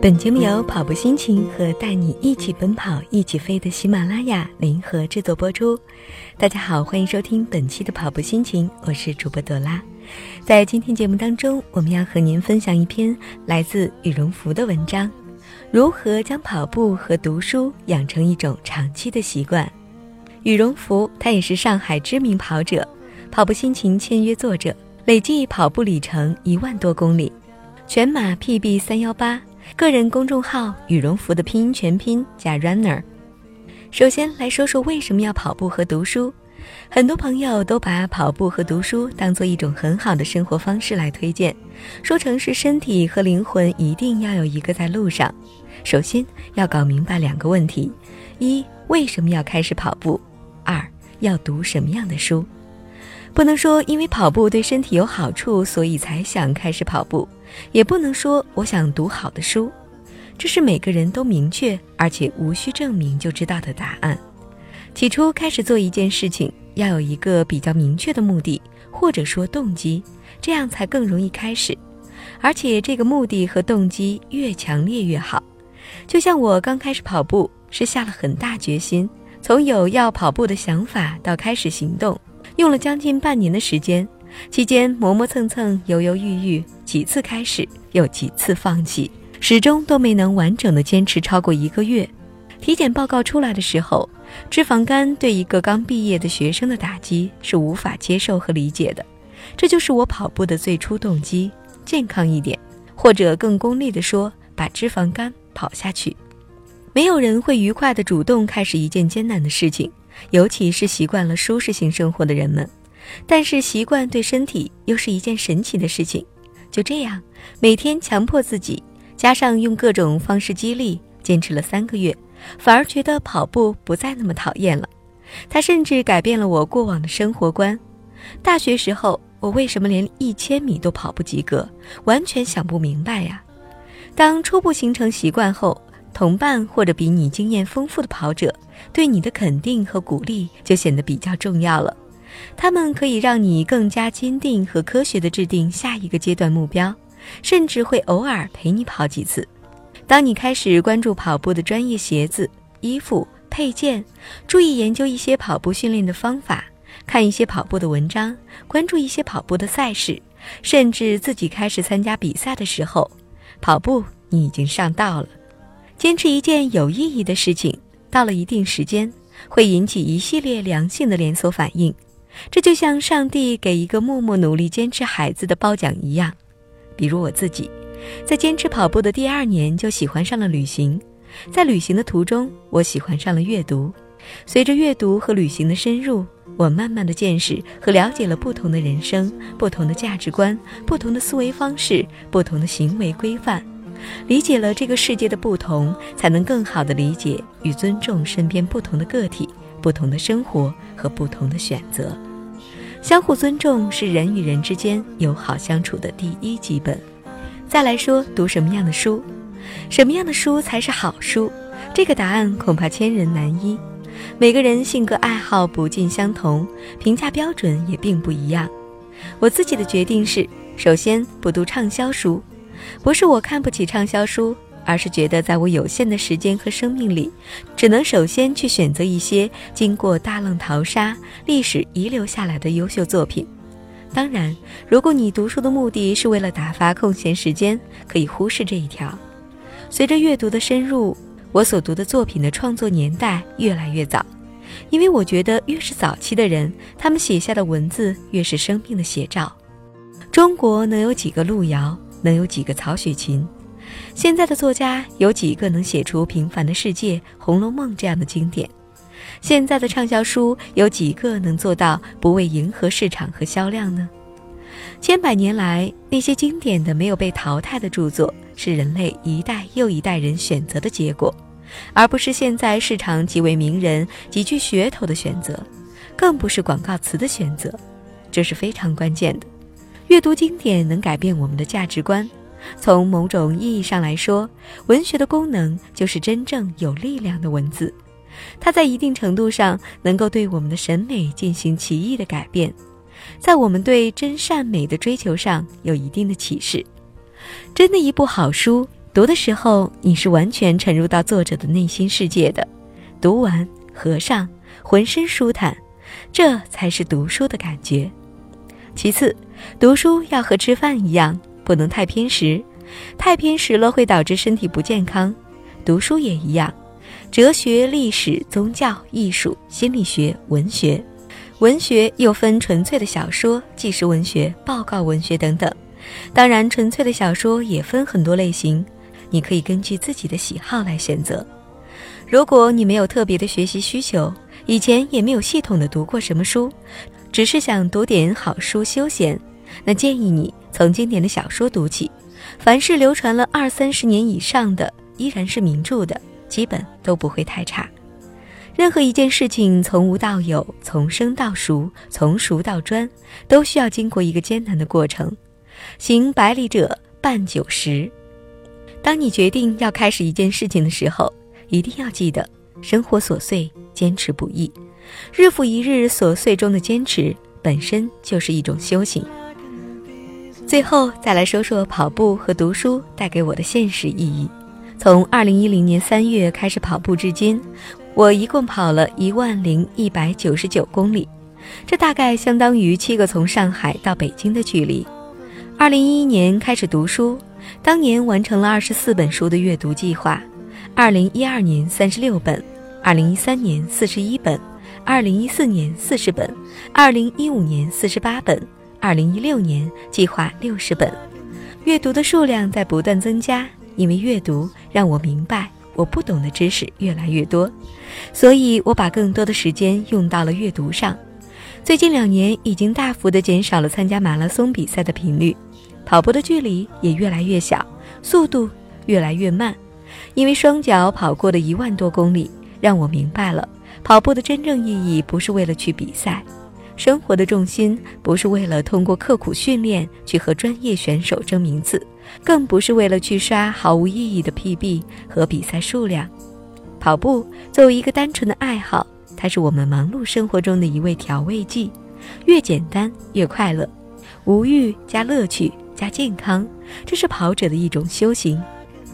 本节目由跑步心情和带你一起奔跑、一起飞的喜马拉雅联合制作播出。大家好，欢迎收听本期的跑步心情，我是主播朵拉。在今天节目当中，我们要和您分享一篇来自羽绒服的文章：如何将跑步和读书养成一种长期的习惯。羽绒服，他也是上海知名跑者，跑步心情签约作者，累计跑步里程一万多公里，全马 PB 三幺八。个人公众号“羽绒服”的拼音全拼加 runner。首先来说说为什么要跑步和读书。很多朋友都把跑步和读书当做一种很好的生活方式来推荐，说成是身体和灵魂一定要有一个在路上。首先要搞明白两个问题：一、为什么要开始跑步；二、要读什么样的书。不能说因为跑步对身体有好处，所以才想开始跑步。也不能说我想读好的书，这是每个人都明确而且无需证明就知道的答案。起初开始做一件事情，要有一个比较明确的目的或者说动机，这样才更容易开始。而且这个目的和动机越强烈越好。就像我刚开始跑步，是下了很大决心，从有要跑步的想法到开始行动，用了将近半年的时间。期间磨磨蹭蹭、犹犹豫豫，几次开始又几次放弃，始终都没能完整的坚持超过一个月。体检报告出来的时候，脂肪肝对一个刚毕业的学生的打击是无法接受和理解的。这就是我跑步的最初动机：健康一点，或者更功利的说，把脂肪肝跑下去。没有人会愉快的主动开始一件艰难的事情，尤其是习惯了舒适性生活的人们。但是习惯对身体又是一件神奇的事情，就这样每天强迫自己，加上用各种方式激励，坚持了三个月，反而觉得跑步不再那么讨厌了。它甚至改变了我过往的生活观。大学时候，我为什么连一千米都跑不及格，完全想不明白呀。当初步形成习惯后，同伴或者比你经验丰富的跑者对你的肯定和鼓励就显得比较重要了。他们可以让你更加坚定和科学地制定下一个阶段目标，甚至会偶尔陪你跑几次。当你开始关注跑步的专业鞋子、衣服、配件，注意研究一些跑步训练的方法，看一些跑步的文章，关注一些跑步的赛事，甚至自己开始参加比赛的时候，跑步你已经上道了。坚持一件有意义的事情，到了一定时间，会引起一系列良性的连锁反应。这就像上帝给一个默默努力坚持孩子的褒奖一样，比如我自己，在坚持跑步的第二年就喜欢上了旅行，在旅行的途中，我喜欢上了阅读，随着阅读和旅行的深入，我慢慢的见识和了解了不同的人生、不同的价值观、不同的思维方式、不同的行为规范，理解了这个世界的不同，才能更好的理解与尊重身边不同的个体、不同的生活和不同的选择。相互尊重是人与人之间友好相处的第一基本。再来说读什么样的书，什么样的书才是好书？这个答案恐怕千人难一。每个人性格爱好不尽相同，评价标准也并不一样。我自己的决定是：首先不读畅销书，不是我看不起畅销书。而是觉得，在我有限的时间和生命里，只能首先去选择一些经过大浪淘沙、历史遗留下来的优秀作品。当然，如果你读书的目的是为了打发空闲时间，可以忽视这一条。随着阅读的深入，我所读的作品的创作年代越来越早，因为我觉得越是早期的人，他们写下的文字越是生命的写照。中国能有几个路遥？能有几个曹雪芹？现在的作家有几个能写出《平凡的世界》《红楼梦》这样的经典？现在的畅销书有几个能做到不为迎合市场和销量呢？千百年来，那些经典的没有被淘汰的著作，是人类一代又一代人选择的结果，而不是现在市场几位名人极具噱头的选择，更不是广告词的选择。这是非常关键的。阅读经典能改变我们的价值观。从某种意义上来说，文学的功能就是真正有力量的文字，它在一定程度上能够对我们的审美进行奇异的改变，在我们对真善美的追求上有一定的启示。真的一部好书，读的时候，你是完全沉入到作者的内心世界的，读完合上，浑身舒坦，这才是读书的感觉。其次，读书要和吃饭一样，不能太偏食，太偏食了会导致身体不健康。读书也一样，哲学、历史、宗教、艺术、心理学、文学，文学又分纯粹的小说、纪实文学、报告文学等等。当然，纯粹的小说也分很多类型，你可以根据自己的喜好来选择。如果你没有特别的学习需求，以前也没有系统的读过什么书。只是想读点好书休闲，那建议你从经典的小说读起。凡是流传了二三十年以上的，依然是名著的，基本都不会太差。任何一件事情从无到有，从生到熟，从熟到专，都需要经过一个艰难的过程。行百里者半九十。当你决定要开始一件事情的时候，一定要记得，生活琐碎，坚持不易。日复一日琐碎中的坚持，本身就是一种修行。最后再来说说跑步和读书带给我的现实意义。从二零一零年三月开始跑步至今，我一共跑了一万零一百九十九公里，这大概相当于七个从上海到北京的距离。二零一一年开始读书，当年完成了二十四本书的阅读计划，二零一二年三十六本，二零一三年四十一本。二零一四年四十本，二零一五年四十八本，二零一六年计划六十本。阅读的数量在不断增加，因为阅读让我明白我不懂的知识越来越多，所以我把更多的时间用到了阅读上。最近两年已经大幅的减少了参加马拉松比赛的频率，跑步的距离也越来越小，速度越来越慢，因为双脚跑过的一万多公里，让我明白了。跑步的真正意义不是为了去比赛，生活的重心不是为了通过刻苦训练去和专业选手争名次，更不是为了去刷毫无意义的 PB 和比赛数量。跑步作为一个单纯的爱好，它是我们忙碌生活中的一味调味剂，越简单越快乐，无欲加乐趣加健康，这是跑者的一种修行。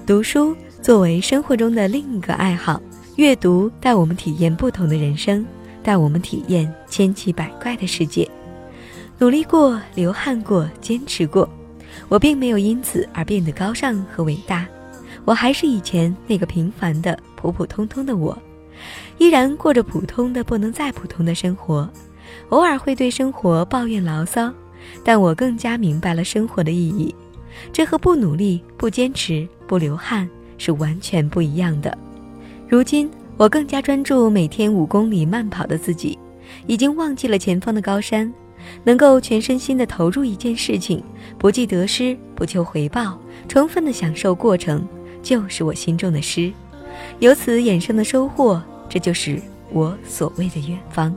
读书作为生活中的另一个爱好。阅读带我们体验不同的人生，带我们体验千奇百怪的世界。努力过，流汗过，坚持过，我并没有因此而变得高尚和伟大，我还是以前那个平凡的、普普通通的我，依然过着普通的不能再普通的生活。偶尔会对生活抱怨牢骚，但我更加明白了生活的意义。这和不努力、不坚持、不流汗是完全不一样的。如今，我更加专注每天五公里慢跑的自己，已经忘记了前方的高山，能够全身心的投入一件事情，不计得失，不求回报，充分的享受过程，就是我心中的诗。由此衍生的收获，这就是我所谓的远方。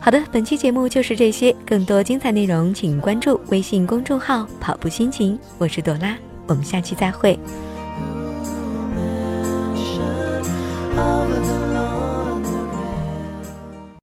好的，本期节目就是这些，更多精彩内容，请关注微信公众号“跑步心情”，我是朵拉，我们下期再会。